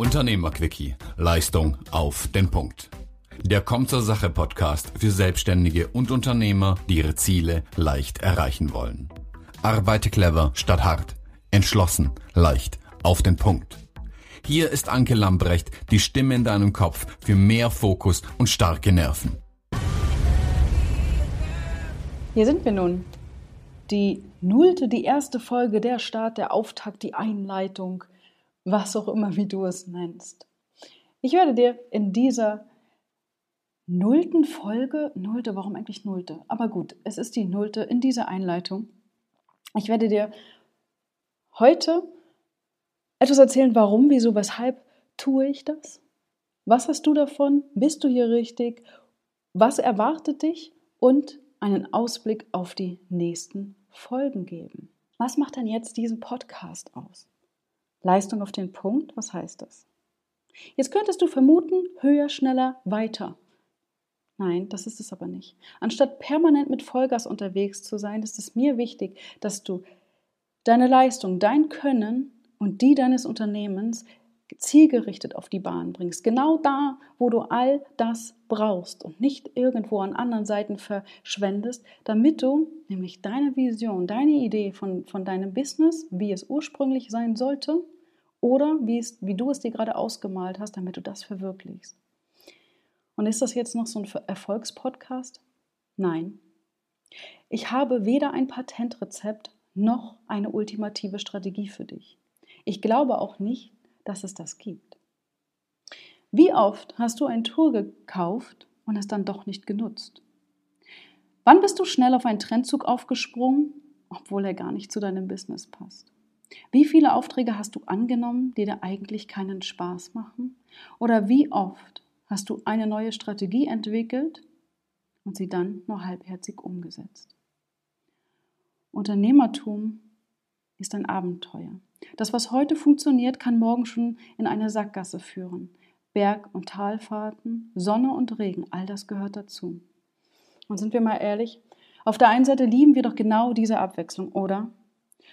Unternehmerquickie. Leistung auf den Punkt. Der Komm zur Sache Podcast für Selbstständige und Unternehmer, die ihre Ziele leicht erreichen wollen. Arbeite clever statt hart. Entschlossen, leicht, auf den Punkt. Hier ist Anke Lambrecht, die Stimme in deinem Kopf für mehr Fokus und starke Nerven. Hier sind wir nun. Die nullte, die erste Folge, der Start, der Auftakt, die Einleitung, was auch immer, wie du es nennst. Ich werde dir in dieser nullten Folge, nullte, warum eigentlich nullte? Aber gut, es ist die nullte in dieser Einleitung. Ich werde dir heute etwas erzählen, warum, wieso, weshalb tue ich das? Was hast du davon? Bist du hier richtig? Was erwartet dich? Und einen Ausblick auf die nächsten Folgen geben. Was macht denn jetzt diesen Podcast aus? Leistung auf den Punkt, was heißt das? Jetzt könntest du vermuten, höher, schneller, weiter. Nein, das ist es aber nicht. Anstatt permanent mit Vollgas unterwegs zu sein, ist es mir wichtig, dass du deine Leistung, dein Können und die deines Unternehmens zielgerichtet auf die Bahn bringst. Genau da, wo du all das brauchst und nicht irgendwo an anderen Seiten verschwendest, damit du nämlich deine Vision, deine Idee von, von deinem Business, wie es ursprünglich sein sollte oder wie, es, wie du es dir gerade ausgemalt hast, damit du das verwirklichst. Und ist das jetzt noch so ein Erfolgspodcast? Nein. Ich habe weder ein Patentrezept noch eine ultimative Strategie für dich. Ich glaube auch nicht, dass es das gibt. Wie oft hast du ein Tool gekauft und es dann doch nicht genutzt? Wann bist du schnell auf einen Trendzug aufgesprungen, obwohl er gar nicht zu deinem Business passt? Wie viele Aufträge hast du angenommen, die dir eigentlich keinen Spaß machen? Oder wie oft hast du eine neue Strategie entwickelt und sie dann nur halbherzig umgesetzt? Unternehmertum ist ein Abenteuer. Das, was heute funktioniert, kann morgen schon in eine Sackgasse führen. Berg- und Talfahrten, Sonne und Regen, all das gehört dazu. Und sind wir mal ehrlich, auf der einen Seite lieben wir doch genau diese Abwechslung, oder?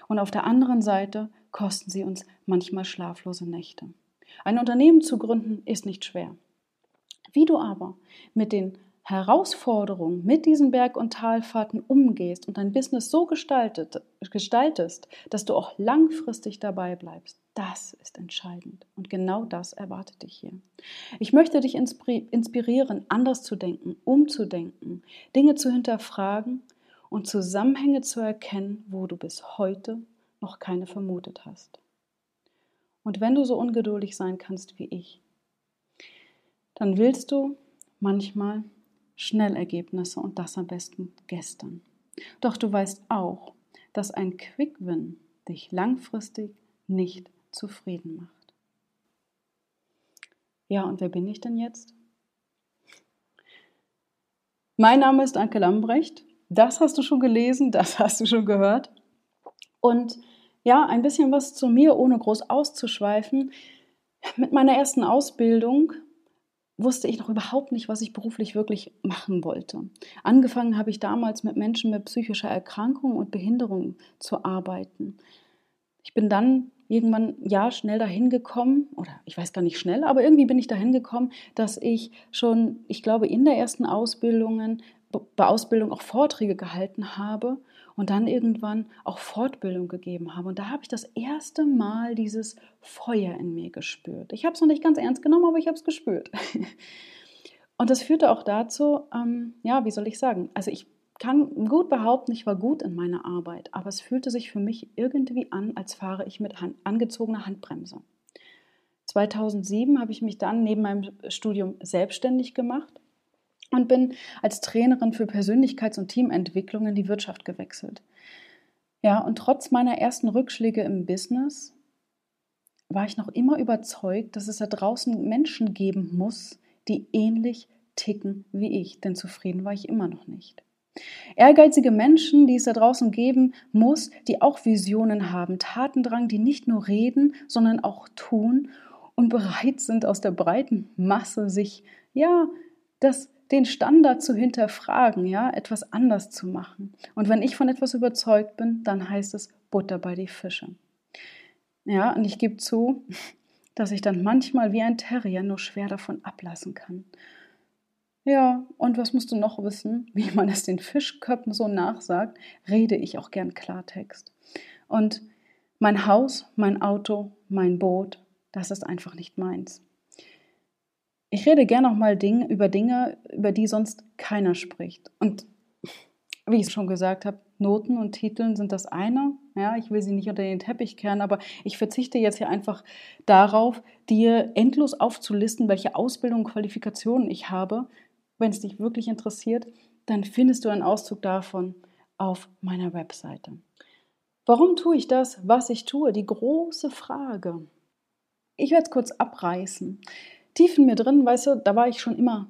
Und auf der anderen Seite kosten sie uns manchmal schlaflose Nächte. Ein Unternehmen zu gründen ist nicht schwer. Wie du aber mit den Herausforderung mit diesen Berg- und Talfahrten umgehst und dein Business so gestaltet, gestaltest, dass du auch langfristig dabei bleibst, das ist entscheidend. Und genau das erwartet dich hier. Ich möchte dich inspirieren, anders zu denken, umzudenken, Dinge zu hinterfragen und Zusammenhänge zu erkennen, wo du bis heute noch keine vermutet hast. Und wenn du so ungeduldig sein kannst wie ich, dann willst du manchmal Schnellergebnisse und das am besten gestern. Doch du weißt auch, dass ein Quick-Win dich langfristig nicht zufrieden macht. Ja, und wer bin ich denn jetzt? Mein Name ist Anke Lambrecht. Das hast du schon gelesen, das hast du schon gehört. Und ja, ein bisschen was zu mir, ohne groß auszuschweifen. Mit meiner ersten Ausbildung wusste ich noch überhaupt nicht, was ich beruflich wirklich machen wollte. Angefangen habe ich damals mit Menschen mit psychischer Erkrankung und Behinderung zu arbeiten. Ich bin dann irgendwann ja schnell dahin gekommen, oder ich weiß gar nicht schnell, aber irgendwie bin ich dahin gekommen, dass ich schon, ich glaube, in der ersten Ausbildungen, bei Ausbildung auch Vorträge gehalten habe und dann irgendwann auch Fortbildung gegeben habe. Und da habe ich das erste Mal dieses Feuer in mir gespürt. Ich habe es noch nicht ganz ernst genommen, aber ich habe es gespürt. Und das führte auch dazu, ähm, ja, wie soll ich sagen, also ich kann gut behaupten, ich war gut in meiner Arbeit, aber es fühlte sich für mich irgendwie an, als fahre ich mit Hand, angezogener Handbremse. 2007 habe ich mich dann neben meinem Studium selbstständig gemacht und bin als Trainerin für Persönlichkeits- und Teamentwicklung in die Wirtschaft gewechselt. Ja, und trotz meiner ersten Rückschläge im Business war ich noch immer überzeugt, dass es da draußen Menschen geben muss, die ähnlich ticken wie ich, denn zufrieden war ich immer noch nicht. Ehrgeizige Menschen, die es da draußen geben muss, die auch Visionen haben, Tatendrang, die nicht nur reden, sondern auch tun und bereit sind, aus der breiten Masse sich, ja, das den Standard zu hinterfragen, ja, etwas anders zu machen. Und wenn ich von etwas überzeugt bin, dann heißt es Butter bei die Fische. Ja, und ich gebe zu, dass ich dann manchmal wie ein Terrier nur schwer davon ablassen kann. Ja, und was musst du noch wissen? Wie man es den Fischköppen so nachsagt, rede ich auch gern Klartext. Und mein Haus, mein Auto, mein Boot, das ist einfach nicht meins. Ich rede gern auch mal Ding, über Dinge, über die sonst keiner spricht. Und wie ich schon gesagt habe, Noten und Titeln sind das eine. Ja, ich will sie nicht unter den Teppich kehren, aber ich verzichte jetzt hier einfach darauf, dir endlos aufzulisten, welche Ausbildung und Qualifikationen ich habe. Wenn es dich wirklich interessiert, dann findest du einen Auszug davon auf meiner Webseite. Warum tue ich das, was ich tue? Die große Frage. Ich werde es kurz abreißen. Tief in mir drin, weißt du, da war ich schon immer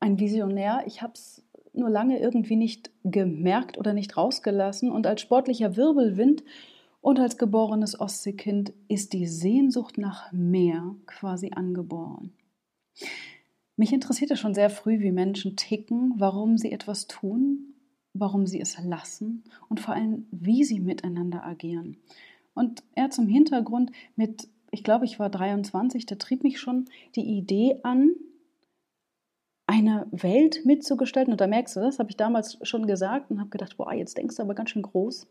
ein Visionär. Ich habe es nur lange irgendwie nicht gemerkt oder nicht rausgelassen. Und als sportlicher Wirbelwind und als geborenes Ostseekind ist die Sehnsucht nach mehr quasi angeboren. Mich interessiert es schon sehr früh, wie Menschen ticken, warum sie etwas tun, warum sie es lassen und vor allem, wie sie miteinander agieren. Und eher zum Hintergrund mit, ich glaube, ich war 23, da trieb mich schon die Idee an, eine Welt mitzugestalten. Und da merkst du, das habe ich damals schon gesagt und habe gedacht, boah, jetzt denkst du aber ganz schön groß.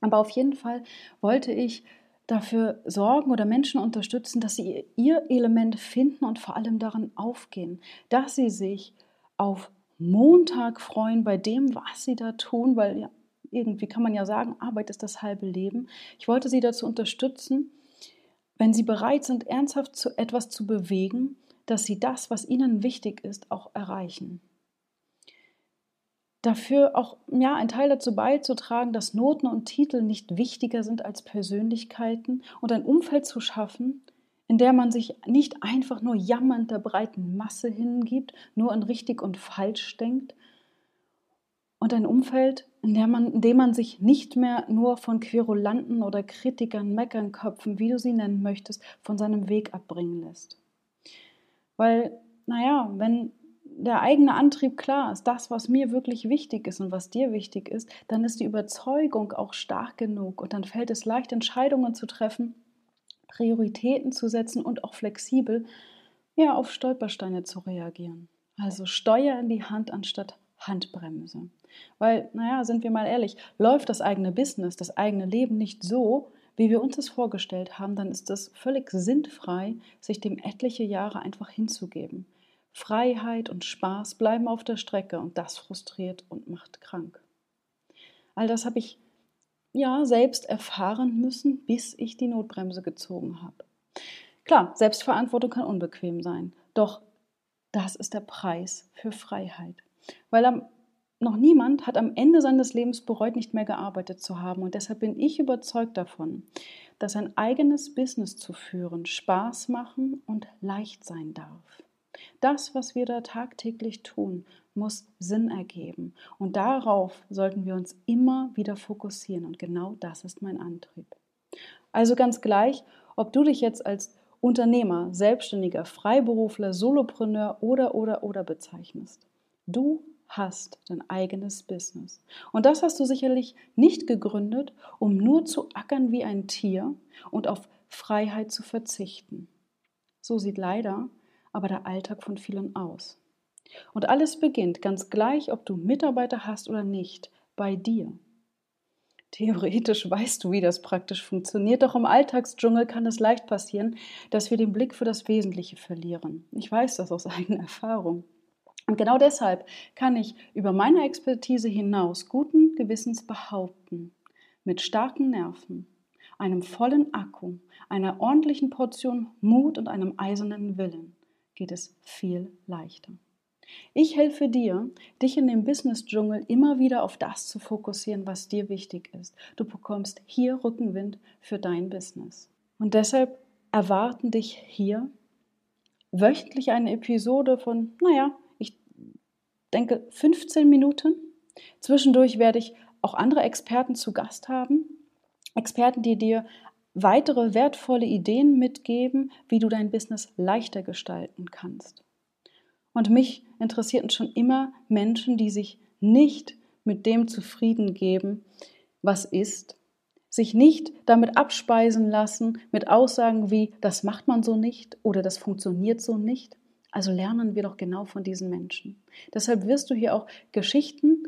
Aber auf jeden Fall wollte ich dafür sorgen oder Menschen unterstützen, dass sie ihr Element finden und vor allem daran aufgehen, dass sie sich auf Montag freuen bei dem, was sie da tun, weil ja, irgendwie kann man ja sagen, Arbeit ist das halbe Leben. Ich wollte sie dazu unterstützen, wenn sie bereit sind, ernsthaft zu etwas zu bewegen, dass sie das, was ihnen wichtig ist, auch erreichen. Dafür auch ja, ein Teil dazu beizutragen, dass Noten und Titel nicht wichtiger sind als Persönlichkeiten und ein Umfeld zu schaffen, in der man sich nicht einfach nur jammernd der breiten Masse hingibt, nur an richtig und falsch denkt, und ein Umfeld, in, man, in dem man sich nicht mehr nur von Querulanten oder Kritikern, Meckernköpfen, wie du sie nennen möchtest, von seinem Weg abbringen lässt. Weil, naja, wenn der eigene Antrieb klar ist, das, was mir wirklich wichtig ist und was dir wichtig ist, dann ist die Überzeugung auch stark genug und dann fällt es leicht, Entscheidungen zu treffen, Prioritäten zu setzen und auch flexibel ja, auf Stolpersteine zu reagieren. Also Steuer in die Hand anstatt Handbremse. Weil, naja, sind wir mal ehrlich, läuft das eigene Business, das eigene Leben nicht so, wie wir uns das vorgestellt haben, dann ist es völlig sinnfrei, sich dem etliche Jahre einfach hinzugeben. Freiheit und Spaß bleiben auf der Strecke und das frustriert und macht krank. All das habe ich ja selbst erfahren müssen, bis ich die Notbremse gezogen habe. Klar, Selbstverantwortung kann unbequem sein, doch das ist der Preis für Freiheit. Weil am noch niemand hat am Ende seines Lebens bereut, nicht mehr gearbeitet zu haben. Und deshalb bin ich überzeugt davon, dass ein eigenes Business zu führen Spaß machen und leicht sein darf. Das, was wir da tagtäglich tun, muss Sinn ergeben. Und darauf sollten wir uns immer wieder fokussieren. Und genau das ist mein Antrieb. Also ganz gleich, ob du dich jetzt als Unternehmer, Selbstständiger, Freiberufler, Solopreneur oder oder oder bezeichnest. Du hast dein eigenes Business. Und das hast du sicherlich nicht gegründet, um nur zu ackern wie ein Tier und auf Freiheit zu verzichten. So sieht leider aber der Alltag von vielen aus. Und alles beginnt ganz gleich, ob du Mitarbeiter hast oder nicht, bei dir. Theoretisch weißt du, wie das praktisch funktioniert, doch im Alltagsdschungel kann es leicht passieren, dass wir den Blick für das Wesentliche verlieren. Ich weiß das aus eigener Erfahrung. Und genau deshalb kann ich über meine Expertise hinaus guten Gewissens behaupten, mit starken Nerven, einem vollen Akku, einer ordentlichen Portion Mut und einem eisernen Willen geht es viel leichter. Ich helfe dir, dich in dem Business-Dschungel immer wieder auf das zu fokussieren, was dir wichtig ist. Du bekommst hier Rückenwind für dein Business. Und deshalb erwarten dich hier wöchentlich eine Episode von, naja, denke, 15 Minuten. Zwischendurch werde ich auch andere Experten zu Gast haben. Experten, die dir weitere wertvolle Ideen mitgeben, wie du dein Business leichter gestalten kannst. Und mich interessierten schon immer Menschen, die sich nicht mit dem zufrieden geben, was ist, sich nicht damit abspeisen lassen mit Aussagen wie, das macht man so nicht oder das funktioniert so nicht. Also lernen wir doch genau von diesen Menschen. Deshalb wirst du hier auch Geschichten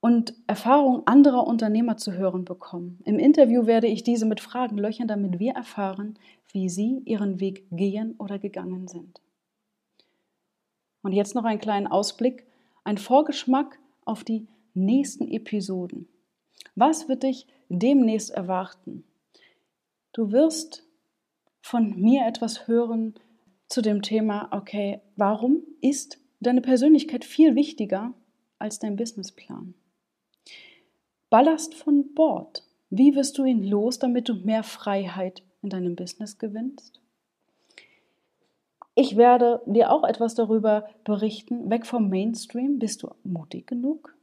und Erfahrungen anderer Unternehmer zu hören bekommen. Im Interview werde ich diese mit Fragen löchern, damit wir erfahren, wie sie ihren Weg gehen oder gegangen sind. Und jetzt noch einen kleinen Ausblick, ein Vorgeschmack auf die nächsten Episoden. Was wird dich demnächst erwarten? Du wirst von mir etwas hören zu dem Thema, okay, warum ist deine Persönlichkeit viel wichtiger als dein Businessplan? Ballast von Bord. Wie wirst du ihn los, damit du mehr Freiheit in deinem Business gewinnst? Ich werde dir auch etwas darüber berichten. Weg vom Mainstream. Bist du mutig genug?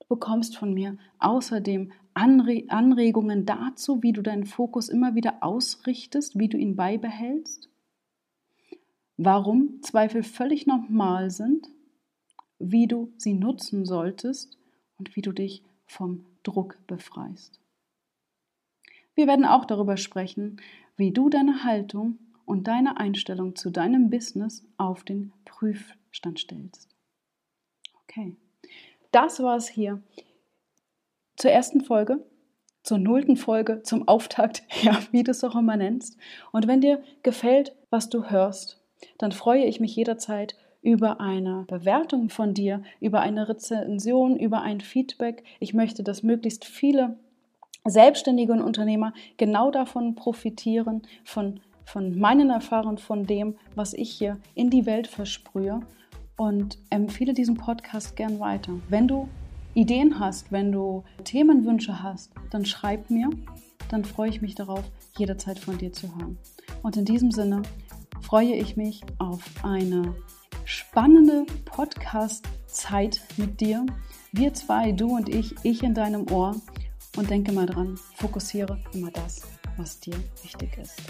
Du bekommst von mir außerdem Anre Anregungen dazu, wie du deinen Fokus immer wieder ausrichtest, wie du ihn beibehältst. Warum Zweifel völlig normal sind, wie du sie nutzen solltest und wie du dich vom Druck befreist. Wir werden auch darüber sprechen, wie du deine Haltung und deine Einstellung zu deinem Business auf den Prüfstand stellst. Okay, das war es hier zur ersten Folge, zur nullten Folge, zum Auftakt, ja, wie du es auch immer nennst. Und wenn dir gefällt, was du hörst, dann freue ich mich jederzeit über eine Bewertung von dir, über eine Rezension, über ein Feedback. Ich möchte, dass möglichst viele Selbstständige und Unternehmer genau davon profitieren, von, von meinen Erfahrungen, von dem, was ich hier in die Welt versprühe und empfehle diesen Podcast gern weiter. Wenn du Ideen hast, wenn du Themenwünsche hast, dann schreib mir, dann freue ich mich darauf, jederzeit von dir zu hören. Und in diesem Sinne freue ich mich auf eine spannende Podcast-Zeit mit dir. Wir zwei, du und ich, ich in deinem Ohr. Und denke mal dran, fokussiere immer das, was dir wichtig ist.